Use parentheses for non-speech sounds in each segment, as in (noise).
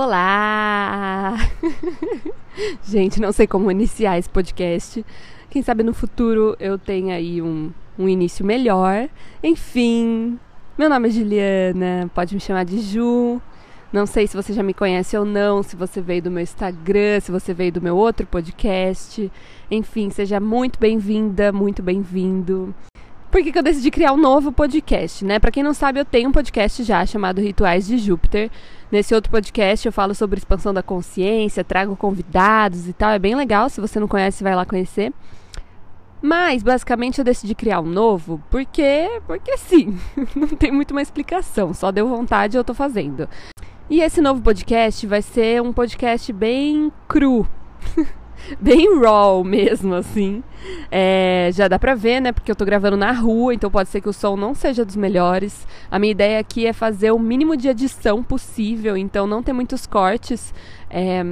Olá! (laughs) Gente, não sei como iniciar esse podcast. Quem sabe no futuro eu tenha aí um, um início melhor. Enfim, meu nome é Juliana, pode me chamar de Ju. Não sei se você já me conhece ou não, se você veio do meu Instagram, se você veio do meu outro podcast. Enfim, seja muito bem-vinda, muito bem-vindo. Por que, que eu decidi criar um novo podcast, né? Para quem não sabe, eu tenho um podcast já chamado Rituais de Júpiter. Nesse outro podcast eu falo sobre expansão da consciência, trago convidados e tal. É bem legal, se você não conhece, vai lá conhecer. Mas, basicamente, eu decidi criar um novo porque, porque sim, (laughs) não tem muito uma explicação, só deu vontade e eu tô fazendo. E esse novo podcast vai ser um podcast bem cru. (laughs) (laughs) bem raw mesmo, assim. É, já dá pra ver, né? Porque eu tô gravando na rua, então pode ser que o som não seja dos melhores. A minha ideia aqui é fazer o mínimo de edição possível, então não ter muitos cortes. É,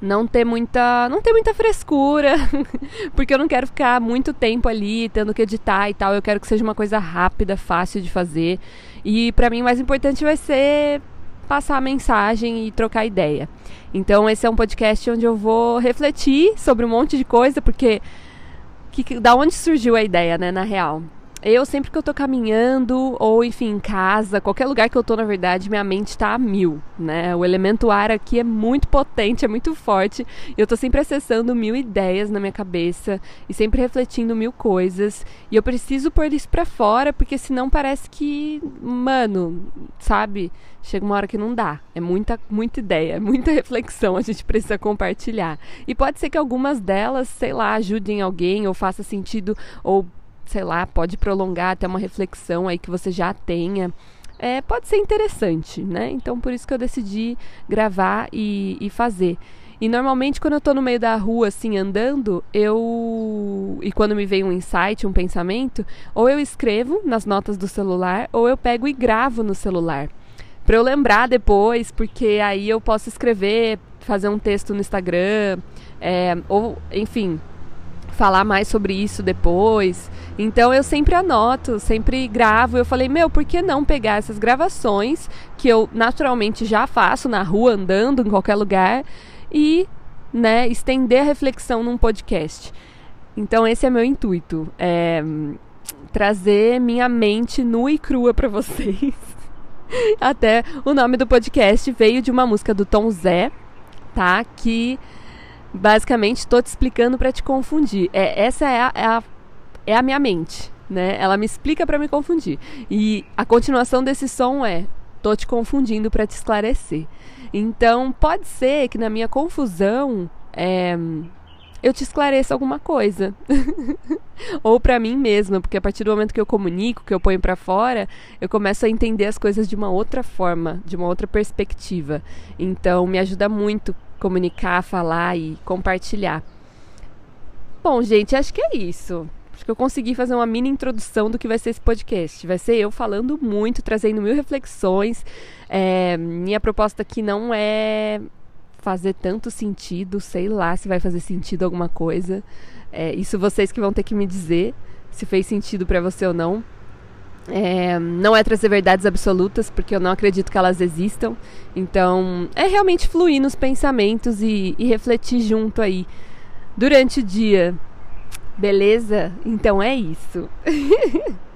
não ter muita, não ter muita frescura, (laughs) porque eu não quero ficar muito tempo ali tendo que editar e tal. Eu quero que seja uma coisa rápida, fácil de fazer. E para mim o mais importante vai ser passar mensagem e trocar ideia. Então esse é um podcast onde eu vou refletir sobre um monte de coisa, porque que, da onde surgiu a ideia, né, na real? Eu, sempre que eu tô caminhando, ou enfim, em casa, qualquer lugar que eu tô, na verdade, minha mente tá a mil, né? O elemento ar aqui é muito potente, é muito forte. E eu tô sempre acessando mil ideias na minha cabeça e sempre refletindo mil coisas. E eu preciso pôr isso pra fora, porque senão parece que, mano, sabe? Chega uma hora que não dá. É muita, muita ideia, é muita (laughs) reflexão, a gente precisa compartilhar. E pode ser que algumas delas, sei lá, ajudem alguém ou faça sentido ou sei lá, pode prolongar até uma reflexão aí que você já tenha. É, pode ser interessante, né? Então por isso que eu decidi gravar e, e fazer. E normalmente quando eu tô no meio da rua, assim, andando, eu. E quando me vem um insight, um pensamento, ou eu escrevo nas notas do celular, ou eu pego e gravo no celular. Pra eu lembrar depois, porque aí eu posso escrever, fazer um texto no Instagram, é, ou, enfim, falar mais sobre isso depois. Então eu sempre anoto, sempre gravo. Eu falei, meu, por que não pegar essas gravações que eu naturalmente já faço na rua, andando em qualquer lugar e, né, estender a reflexão num podcast. Então esse é meu intuito, é trazer minha mente nua e crua para vocês. (laughs) Até o nome do podcast veio de uma música do Tom Zé, tá? Que basicamente estou te explicando para te confundir. É, essa é a, é a, é a minha mente, né? Ela me explica para me confundir. E a continuação desse som é: tô te confundindo para te esclarecer. Então pode ser que na minha confusão é, eu te esclareça alguma coisa. (laughs) Ou para mim mesma, porque a partir do momento que eu comunico, que eu ponho para fora, eu começo a entender as coisas de uma outra forma, de uma outra perspectiva. Então me ajuda muito comunicar, falar e compartilhar. Bom, gente, acho que é isso. Acho que eu consegui fazer uma mini introdução do que vai ser esse podcast. Vai ser eu falando muito, trazendo mil reflexões. É, minha proposta aqui não é fazer tanto sentido, sei lá se vai fazer sentido alguma coisa. É, isso vocês que vão ter que me dizer se fez sentido para você ou não. É, não é trazer verdades absolutas, porque eu não acredito que elas existam. Então, é realmente fluir nos pensamentos e, e refletir junto aí durante o dia. Beleza? Então é isso. (laughs)